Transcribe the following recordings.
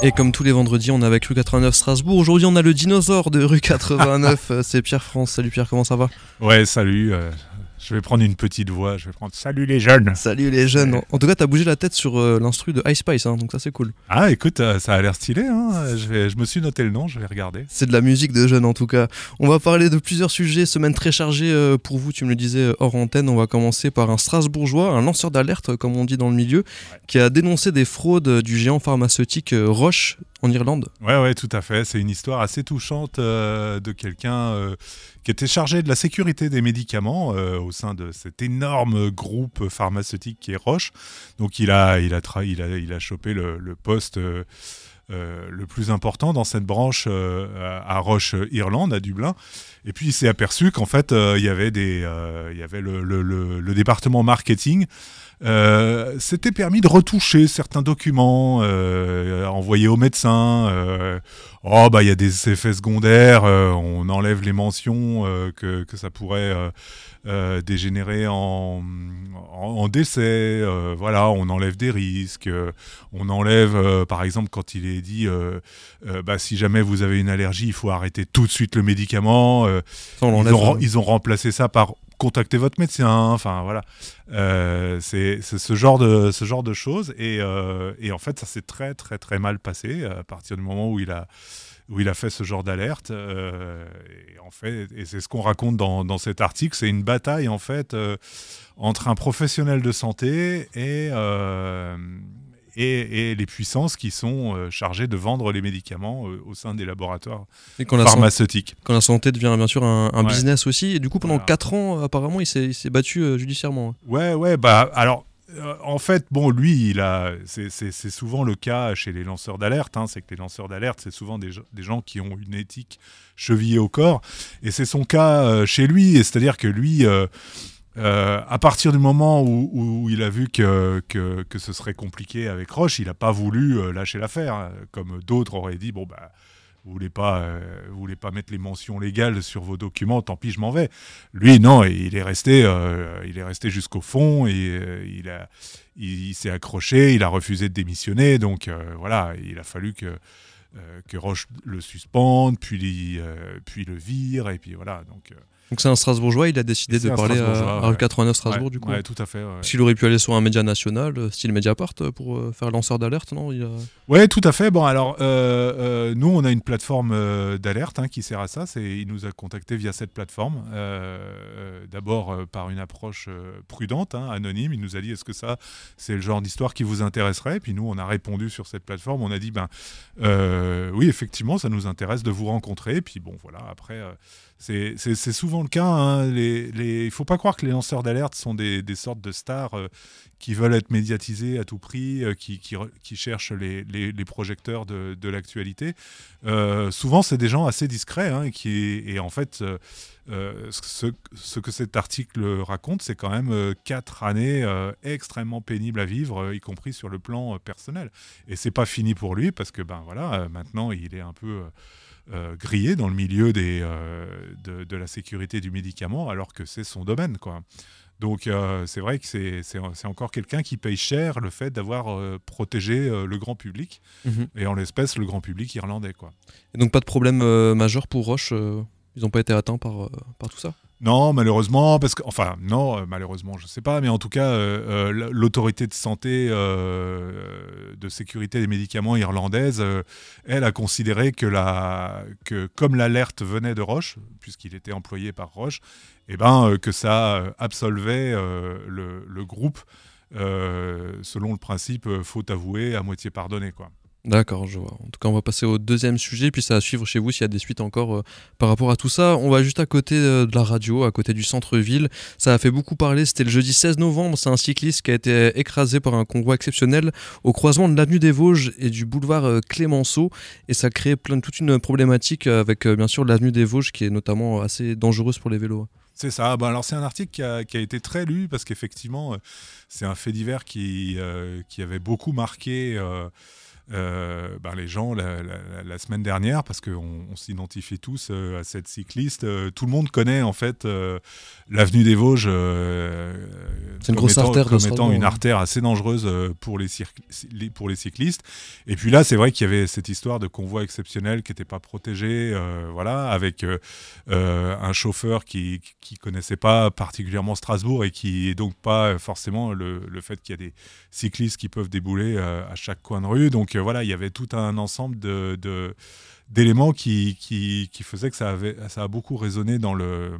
Et comme tous les vendredis, on est avec rue 89 Strasbourg. Aujourd'hui, on a le dinosaure de rue 89. Euh, c'est Pierre France. Salut Pierre, comment ça va? Ouais, salut. euh, je vais prendre une petite voix. Je vais prendre Salut les jeunes. Salut les jeunes. En- En tout cas, t'as bougé la tête sur euh, l'instru de Ice Spice, hein, donc ça c'est cool. Ah, écoute, euh, ça a l'air stylé. Hein. Je, vais, je me suis noté le nom. Je vais regarder. C'est de la musique de jeunes en tout cas. On va parler de plusieurs sujets, semaine très chargée euh, pour vous, tu me le disais euh, hors antenne. On va commencer par un Strasbourgeois, un lanceur d'alerte, comme on dit dans le milieu, qui a dénoncé des fraudes du géant pharmaceutique Roche en Irlande. Ouais, ouais, tout à fait. C'est une histoire assez touchante de quelqu'un qui était chargé de la sécurité des médicaments au sein de cet énorme groupe pharmaceutique qui est Roche. Donc, il a, il a, tra- il a, il a chopé le, poste. euh, euh, le plus important dans cette branche euh, à Roche Irlande, à Dublin. Et puis il s'est aperçu qu'en fait il y avait des, il y avait le- le département marketing euh, s'était permis de retoucher certains documents euh, envoyés aux médecins. euh, oh bah il y a des effets secondaires, euh, on enlève les mentions euh, que, que ça pourrait dégénérer en, en, en décès. voilà, on enlève des risques. on enlève, par exemple, quand il est dit, bah, si jamais vous avez une allergie, il faut arrêter tout de suite le médicament. Ça, on ils, l'enlève, ont, ren- euh, ils ont remplacé ça par contacter votre médecin. Enfin voilà, Euh, c'est ce genre de ce genre de choses. Et, euh, et en fait, ça s'est très très très mal passé à partir du moment où il a où il a fait ce genre d'alerte. euh, et en fait, et c'est ce qu'on raconte dans, dans cet article, c'est une bataille en fait euh, entre un professionnel de santé et euh, et, et les puissances qui sont euh, chargées de vendre les médicaments euh, au sein des laboratoires et quand la, san- pharmaceutiques. quand la santé devient bien sûr un, un Ouais. business aussi. Et du coup, pendant Voilà. 4 ans, apparemment, il s'est battu euh, judiciairement. Ouais, ouais, bah alors. en fait, bon, lui, il a, c'est- souvent le cas chez les lanceurs d'alerte. hein, c'est que les lanceurs d'alerte, c'est souvent des, gens- des gens qui ont une éthique chevillée au corps, et c'est son cas euh, chez lui. et C'est-à-dire que lui, euh, euh, à partir du moment où, il a vu que, que, ce serait compliqué avec Roche, il n'a pas voulu euh, lâcher l'affaire, hein, comme d'autres auraient dit. Bon, bah, vous voulez pas, euh, voulez pas mettre les mentions légales sur vos documents, tant pis, je m'en vais. Lui, non, il est resté, euh, il est resté jusqu'au fond et il a, il, s'est accroché, il a refusé de démissionner, donc voilà, il a fallu que que Roche le suspende, puis puis le vire et puis voilà, donc. Donc c'est un Strasbourgeois, il a décidé de parler à, à ouais. 89 Strasbourg ouais, du coup. ouais, tout à fait. S'il aurait pu aller sur un média national, euh, style Mediapart, euh, pour euh, faire lanceur d'alerte, non il a... Ouais, tout à fait. Bon, alors, euh, euh, nous, on a une plateforme euh, d'alerte hein, qui sert à ça. C'est, il nous a contacté via cette plateforme. D'abord par une approche prudente, hein, anonyme. Il nous a dit est-ce que ça, c'est le genre d'histoire qui vous intéresserait? Puis nous, on a répondu sur cette plateforme. On a dit ben oui, effectivement, ça nous intéresse de vous rencontrer. Puis bon, voilà. Après. c'est, c'est- c'est le cas. hein. Il faut pas croire que les lanceurs d'alerte sont des, sortes de stars euh, qui veulent être médiatisés à tout prix, euh, qui, cherchent les, projecteurs de, l'actualité. Euh, souvent, c'est des gens assez discrets hein, et qui, et en fait, ce, ce que cet article raconte, c'est quand même quatre années extrêmement pénibles à vivre, y compris sur le plan personnel. Et c'est pas fini pour lui parce que ben voilà, maintenant il est un peu euh, grillé dans le milieu des, euh, de, de la sécurité du médicament, alors que c'est son domaine, quoi. Donc euh, c'est vrai que c'est encore quelqu'un qui paye cher le fait d'avoir protégé le grand public, et en l'espèce le grand public irlandais. Quoi. Et donc pas de problème majeur pour Roche, ils n'ont pas été atteints par, par tout ça? Non, malheureusement, parce que, enfin, non, euh, malheureusement, je sais pas, mais en tout cas, euh, euh, l'autorité de santé, de sécurité des médicaments irlandaise, elle a considéré que, la, que comme l'alerte venait de Roche, puisqu'il était employé par Roche, et ben, que ça absolvait le, le groupe selon le principe euh, faut avouer à moitié pardonner, quoi. D'accord, je vois. En tout cas, on va passer au deuxième sujet, puis ça va suivre chez vous s'il y a des suites encore euh, par rapport à tout ça. On va juste à côté euh, de la radio, à côté du centre-ville. Ça a fait beaucoup parler, c'était le jeudi 16 novembre. C'est un cycliste qui a été écrasé par un convoi exceptionnel au croisement de l'avenue des Vosges et du boulevard euh, Clémenceau. Et ça a créé plein, toute une problématique avec, euh, bien sûr, l'avenue des Vosges qui est notamment assez dangereuse pour les vélos. C'est ça. Ben alors c'est un article qui a, qui a été très lu parce qu'effectivement, euh, c'est un fait divers qui, euh, qui avait beaucoup marqué euh, ben, les gens la, semaine dernière, parce qu'on on, s'identifie tous euh, à cette cycliste, euh, tout le monde connaît en fait l'avenue des Vosges C'est une grosse étant, artère comme étant une artère assez dangereuse pour les, pour les cyclistes. Et puis là, c'est vrai qu'il y avait cette histoire de convoi exceptionnel qui n'était pas protégé, voilà, avec un chauffeur qui qui connaissait pas particulièrement Strasbourg et qui est donc pas forcément le, le fait qu'il y a des cyclistes qui peuvent débouler à chaque coin de rue. Donc voilà, il y avait tout un ensemble de, d'éléments qui, qui, qui, faisaient que ça, avait, ça a beaucoup résonné dans le,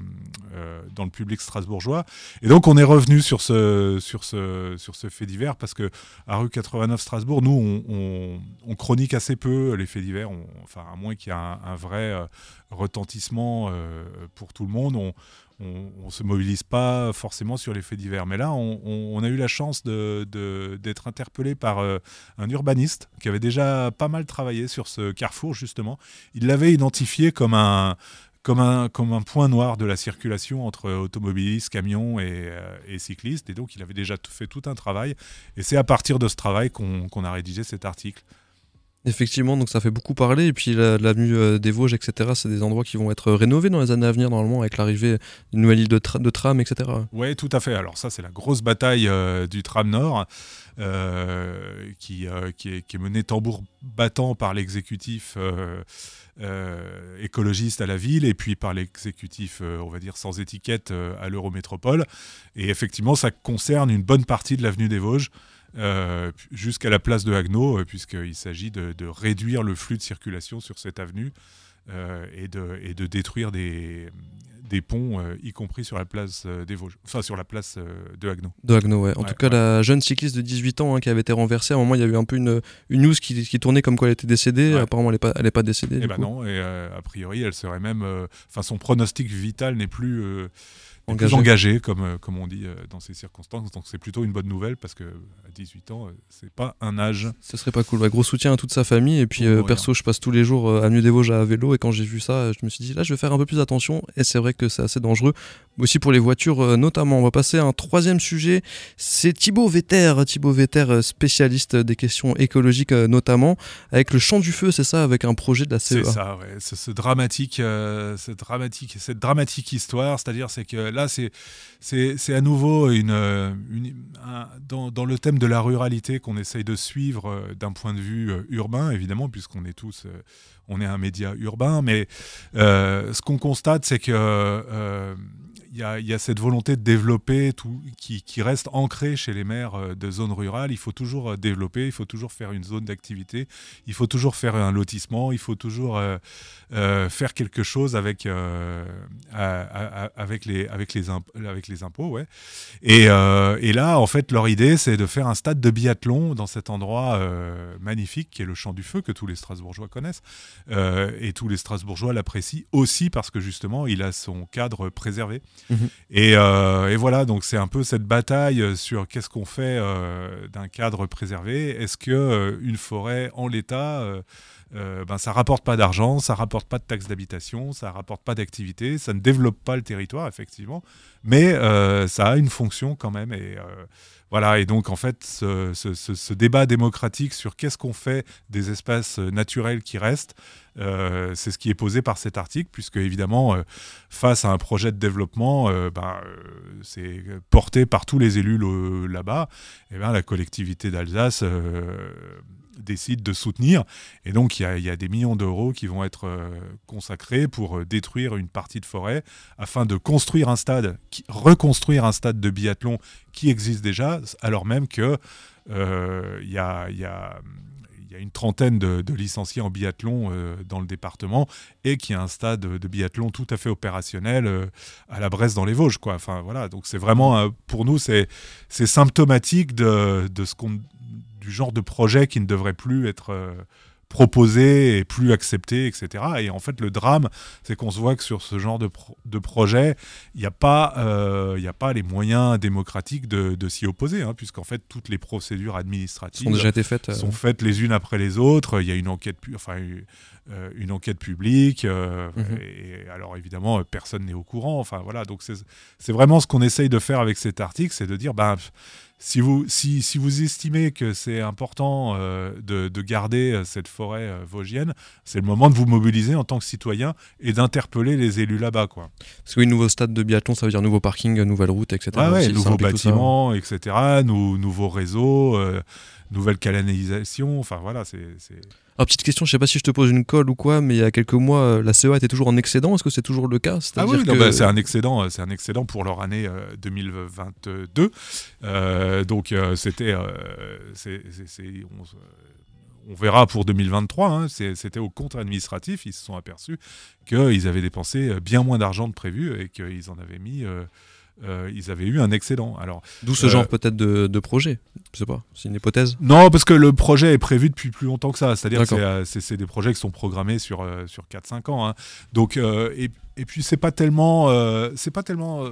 euh, dans le public strasbourgeois. Et donc on est revenu sur ce, sur ce, sur ce fait divers parce que à rue 89 Strasbourg, nous, on, on, chronique assez peu les faits divers, enfin à moins qu'il y ait un, vrai euh, retentissement euh, pour tout le monde. On, on ne se mobilise pas forcément sur les faits divers. Mais là, on, a eu la chance d'être interpellé par euh, un urbaniste qui avait déjà pas mal travaillé sur ce carrefour, justement. Il l'avait identifié comme un, point noir de la circulation entre automobilistes, camions et, euh, cyclistes. Et donc, il avait déjà fait tout un travail. Et c'est à partir de ce travail qu'on a rédigé cet article. Effectivement, donc ça fait beaucoup parler. Et puis l'avenue euh, des Vosges, etc., c'est des endroits qui vont être rénovés dans les années à venir, normalement, avec l'arrivée d'une nouvelle île de, tram, etc. Oui, tout à fait. Alors, ça, c'est la grosse bataille euh, du tram Nord, euh, qui, qui, est, qui, est, menée tambour battant par l'exécutif. écologiste à la ville et puis par l'exécutif, on va dire, sans étiquette à l'Eurométropole. Et effectivement, ça concerne une bonne partie de l'avenue des Vosges. Euh, jusqu'à la place de Haguenau, euh, puisqu'il s'agit de, réduire le flux de circulation sur cette avenue euh, et, de, et, de, détruire des, des ponts, y compris sur la place des Vosges, enfin sur la place de Haguenau. De Haguenau, ouais. En tout cas, la jeune cycliste de 18 ans hein, qui avait été renversée, à un moment, il y a eu un peu une, une news qui, qui, tournait comme quoi elle était décédée. Apparemment, elle n'est pas, elle est pas décédée. Eh ben non, et a priori, elle serait même. Enfin, son pronostic vital n'est plus engagé, engagé comme, euh, comme on dit euh, dans ces circonstances. Donc c'est plutôt une bonne nouvelle parce que à 18 ans, euh, c'est pas un âge. Ce serait pas cool. gros soutien à toute sa famille. Et puis perso, je passe tous les jours à Nuit des Vosges à vélo. Et quand j'ai vu ça, je me suis dit là, je vais faire un peu plus attention. Et c'est vrai que c'est assez dangereux. Aussi pour les voitures notamment. On va passer à un troisième sujet. C'est Thibaut Vetter. Thibaut Vetter, spécialiste des questions écologiques notamment. Avec le champ du feu, c'est ça, avec un projet de la CEA. C'est ça, ouais. C'est ce dramatique, dramatique, cette dramatique histoire. C'est-à-dire, c'est que là, c'est à nouveau une, dans, le thème de la ruralité qu'on essaye de suivre euh, d'un point de vue euh, urbain, évidemment, puisqu'on est tous, euh, on est un média urbain. Mais ce qu'on constate, c'est que il y, a cette volonté de développer tout, qui, reste ancrée chez les maires euh, de zones rurales. Il faut toujours euh, développer, il faut toujours faire une zone d'activité, il faut toujours faire un lotissement, il faut toujours euh, faire quelque chose avec, avec, les, avec, les, impôts. Ouais. Et, là, en fait, leur idée, c'est de faire un stade de biathlon dans cet endroit magnifique qui est le Champ du Feu, que tous les Strasbourgeois connaissent. et tous les Strasbourgeois l'apprécient aussi parce que justement, il a son cadre préservé. Mhm. Euh, et, voilà, donc c'est un peu cette bataille sur qu'est-ce qu'on fait euh, d'un cadre préservé. Est-ce que euh, une forêt en l'état, ben, ça rapporte pas d'argent, ça rapporte pas de taxes d'habitation, ça rapporte pas d'activité, ça ne développe pas le territoire effectivement, mais ça a une fonction quand même. Et voilà, et donc en fait, ce, débat démocratique sur qu'est-ce qu'on fait des espaces naturels qui restent, euh, c'est ce qui est posé par cet article, puisque évidemment, euh, face à un projet de développement, euh, ben, c'est porté par tous les élus là-bas, et ben, la collectivité d'Alsace décide de soutenir. Et donc, il y, a des millions d'euros qui vont être consacrés pour détruire une partie de forêt afin de construire un stade, reconstruire un stade de biathlon qui existe déjà, alors même que a, il y a une trentaine de, licenciés en biathlon euh, dans le département et qui a un stade de biathlon tout à fait opérationnel euh, à la Bresse dans les Vosges. Quoi. Enfin, voilà, donc c'est vraiment, pour nous, c'est symptomatique de, ce du genre de projet qui ne devrait plus être euh, proposé et plus accepté, etc. Et en fait, le drame, c'est qu'on se voit que sur ce genre de, de projet, il n'y a, pas, euh, a pas les moyens démocratiques de, de s'y opposer, hein, puisqu'en fait, toutes les procédures administratives sont déjà été faites, euh. sont faites les unes après les autres. Il y a une enquête, enfin, euh, une enquête publique. Mhm. Et alors, évidemment, personne n'est au courant. Enfin, voilà. Donc, c'est vraiment ce qu'on essaye de faire avec cet article, c'est de dire, ben, si vous, si, si vous estimez que c'est important euh, de, de, garder euh, cette forêt euh, vosgienne, c'est le moment de vous mobiliser en tant que citoyen et d'interpeller les élus là-bas. Quoi. Parce que oui, nouveau stade de biathlon, ça veut dire nouveau parking, nouvelle route, etc. Ah ouais, nouveaux bâtiments, etc. Nou, nouveaux réseaux, euh, nouvelle canalisation. Enfin voilà, c'est. Alors, petite question, je sais pas si je te pose une colle ou quoi, mais il y a quelques mois, euh, la CEA était toujours en excédent. Est-ce que c'est toujours le cas? Ah oui, que... bah, c'est un excédent, euh, c'est un excédent pour leur année euh, 2022. Euh, donc c'était, on, on, verra pour 2023. Hein, c'était au compte administratif. Ils se sont aperçus qu'ils avaient dépensé bien moins d'argent de prévu et qu'ils en avaient mis euh, ils avaient eu un excédent. Alors, D'où ce euh, genre peut-être de, de, projet Je sais pas, c'est une hypothèse Non, parce que le projet est prévu depuis plus longtemps que ça. C'est-à-dire que euh, c'est des projets qui sont programmés sur, sur 4-5 ans. Hein. Donc, et, et, puis, c'est pas tellement. c'est pas tellement.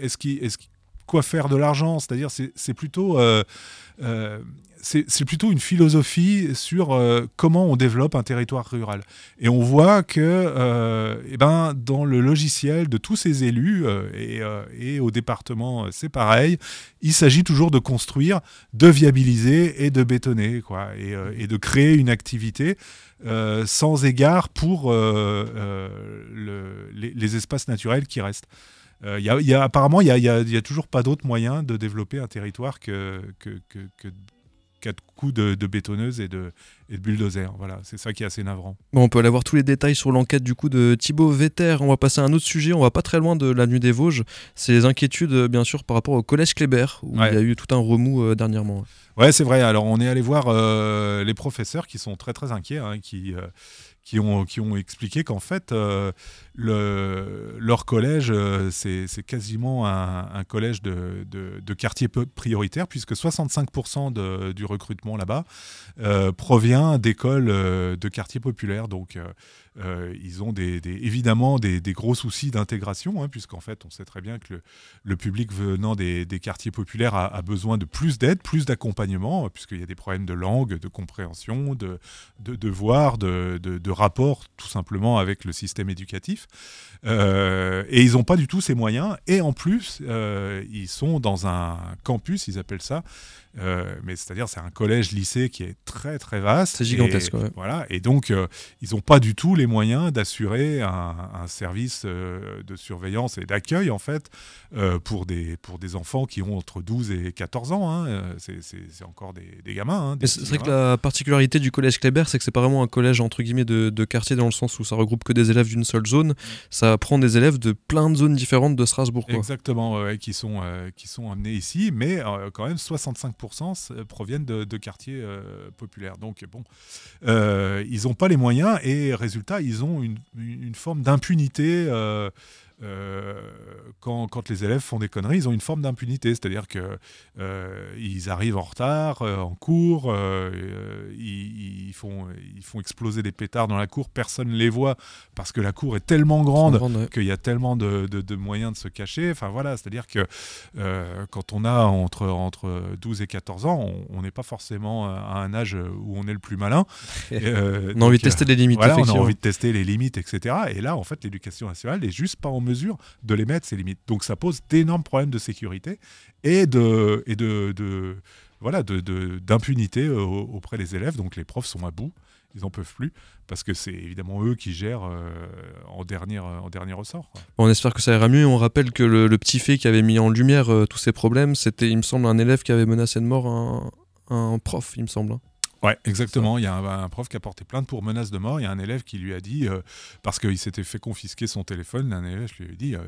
est-ce qu'il. Est quoi faire de l'argent C'est-à-dire, c'est plutôt c'est plutôt une philosophie sur euh, comment on développe un territoire rural. Et on voit que euh, eh ben, dans le logiciel de tous ces élus euh, et, au département, c'est pareil, il s'agit toujours de construire, de viabiliser et de bétonner, quoi, et, de créer une activité sans égard pour le, les, les, espaces naturels qui restent. Il y a, y a, apparemment, il n'y a, a, toujours pas d'autre moyen de développer un territoire que, que, que, que quatre coups de, de bétonneuse et de, et de bulldozer. Voilà, c'est ça qui est assez navrant. Bon, on peut aller voir tous les détails sur l'enquête du coup de Thibaut Vetter. On va passer à un autre sujet. On va pas très loin de la nuit des Vosges. C'est les inquiétudes, bien sûr, par rapport au collège Kléber, où ouais. il y a eu tout un remous euh, dernièrement. Ouais, c'est vrai. Alors, on est allé voir euh, les professeurs qui sont très très inquiets, hein, qui, euh, qui ont, expliqué qu'en fait, euh, le, leur collège, euh, c'est quasiment un, collège de, quartier prioritaire, puisque 65% de, du recrutement là-bas euh, provient d'écoles de quartiers populaires. Donc, ils ont évidemment des, gros soucis d'intégration, hein, puisqu'en fait, on sait très bien que le, public venant des, quartiers populaires a, besoin de plus d'aide, plus d'accompagnement, puisqu'il y a des problèmes de langue, de compréhension, de, de devoirs, de, de, de rapport tout simplement avec le système éducatif. Euh, et ils n'ont pas du tout ces moyens. Et en plus, euh, ils sont dans un campus, ils appellent ça, euh, mais c'est-à-dire c'est un collège-lycée qui est très très vaste. C'est gigantesque. Et, ouais. Voilà. Et donc euh, ils n'ont pas du tout les moyens d'assurer un, un, service euh, de surveillance et d'accueil en fait pour des pour des enfants qui ont entre 12 et 14 ans. Hein. C'est encore des, des gamins. Hein, c'est vrai que la particularité du collège Kléber, c'est que c'est pas vraiment un collège entre guillemets de, de, quartier dans le sens où ça regroupe que des élèves d'une seule zone. Ça prend des élèves de plein de zones différentes de Strasbourg. Quoi. Exactement, ouais, qui sont qui sont amenés ici, mais quand même 65 proviennent de, quartiers euh, populaires. Donc, bon, euh, ils n'ont pas les moyens et, résultat, ils ont une forme d'impunité. Euh, quand, quand, les élèves font des conneries, ils ont une forme d'impunité, c'est-à-dire que euh, ils arrivent en retard euh, en cours, ils, ils, font, ils font exploser des pétards dans la cour, personne ne les voit parce que la cour est tellement grande qu'il y a tellement de, de, de, moyens de se cacher. Enfin voilà, c'est-à-dire que quand on a entre, entre 12 et 14 ans, on n'est pas forcément à un âge où on est le plus malin. on a envie de tester les limites. Voilà, on a envie de tester les limites, etc. Et là, en fait, l'éducation nationale n'est juste pas en mesure de les mettre, ces limites. Donc ça pose d'énormes problèmes de sécurité et de, et de, voilà, d'impunité de, de, auprès des élèves. Donc les profs sont à bout, ils n'en peuvent plus, parce que c'est évidemment eux qui gèrent euh, en, dernier, en dernier ressort. On espère que ça ira mieux. On rappelle que le, petit fait qui avait mis en lumière euh, tous ces problèmes, c'était, il me semble, un élève qui avait menacé de mort un, un prof, il me semble. Ouais, exactement. Il y a un, un, prof qui a porté plainte pour menace de mort. Il y a un élève qui lui a dit, euh, parce qu'il s'était fait confisquer son téléphone, un élève lui a dit euh,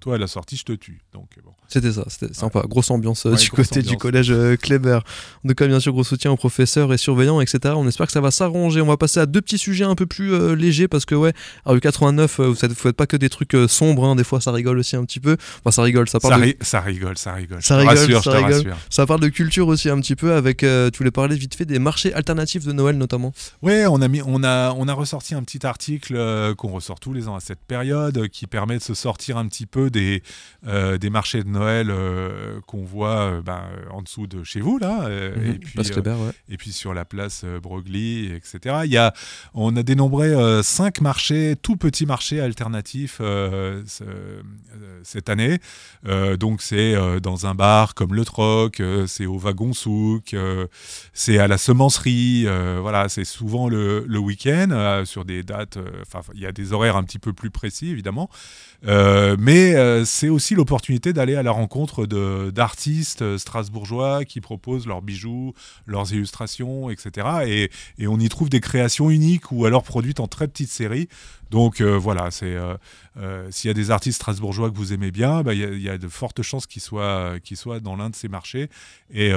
Toi, à la sortie, je te tue. Donc, bon. C'était ça, c'était ouais. sympa. Grosse ambiance euh, ouais, du grosse côté ambiance. du collège euh, Kléber. En tout cas, bien sûr, gros soutien aux professeurs et surveillants, etc. On espère que ça va s'arranger. On va passer à deux petits sujets un peu plus euh, légers parce que, ouais, à 89, vous ne faites pas que des trucs sombres. Hein. Des fois, ça rigole aussi un petit peu. Enfin, ça rigole, ça parle. Ça, de... ri ça rigole, ça rigole. Ça rigole, rassure, ça rigole. Ça parle de culture aussi un petit peu avec, tu voulais parler vite fait des marchés alternatives de Noël notamment. Ouais, on a mis, on a, on a ressorti un petit article qu'on ressort tous les ans à cette période, qui permet de se sortir un petit peu des, des marchés de Noël qu'on voit ben, en dessous de chez vous là, Mhm, et puis Place Kléber, ouais. et puis sur la place Broglie, etc. Il y a, on a dénombré cinq marchés, tout petits marchés alternatifs ce, cette année. donc c'est dans un bar comme le Troc, c'est au wagon souk, c'est à la semencerie. Voilà, c'est souvent le, week-end sur des dates. Enfin, il y a des horaires un petit peu plus précis évidemment. Euh, mais euh, c'est aussi l'opportunité d'aller à la rencontre d'artistes strasbourgeois qui proposent leurs bijoux, leurs illustrations, etc. Et, et, on y trouve des créations uniques ou alors produites en très petites séries. Donc euh, voilà, c'est s'il y a des artistes strasbourgeois que vous aimez bien, il bah, y, y, a de fortes chances qu'ils soient, dans l'un de ces marchés. Et,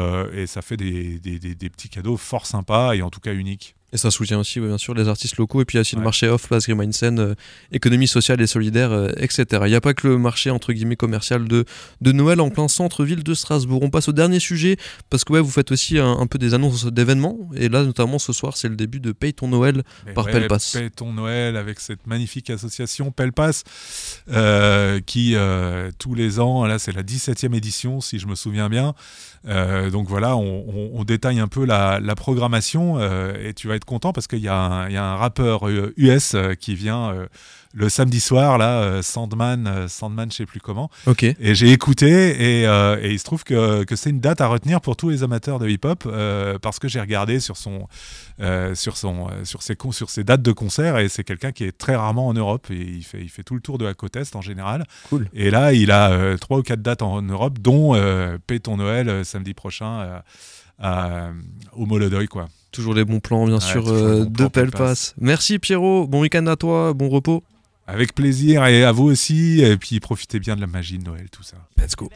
ça fait des petits cadeaux fort sympas et en tout cas uniques. Et ça soutient aussi, bien sûr, les artistes locaux. Et puis, il y a aussi ouais. le marché off, place Grimainsen, euh, économie sociale et solidaire, euh, etc. Il n'y a pas que le marché, entre guillemets, commercial de, de Noël en plein centre-ville de Strasbourg. On passe au dernier sujet, parce que ouais, vous faites aussi un, un peu des annonces d'événements. Et là, notamment, ce soir, c'est le début de Paye ton Noël Mais par ouais, Pelpas. Paye ton Noël avec cette magnifique association Pelpas, euh, qui, tous les ans, là, c'est la 17e édition, si je me souviens bien. Donc voilà, on, détaille un peu la, programmation, et tu vas être content parce qu'il y a un rappeur US euh, qui vient euh, le samedi soir, là, euh, Sandman, Sandman, je sais plus comment. Ok. Et j'ai écouté et, et, il se trouve que, que c'est une date à retenir pour tous les amateurs de hip-hop parce que j'ai regardé sur son, sur son, sur ses, sur ses dates de concert et c'est quelqu'un qui est très rarement en Europe et il fait, il fait tout le tour de la côte est en général. Cool. Et là, il a trois ou quatre dates en Europe, dont Paye ton Noël samedi prochain à, au Molodoy, quoi. Toujours les bons plans, bien Ouais, sûr, euh, de Pelpas. Merci Pierrot, bon week-end à toi, bon repos. Avec plaisir et à vous aussi. Et puis profitez bien de la magie de Noël, tout ça. Let's go.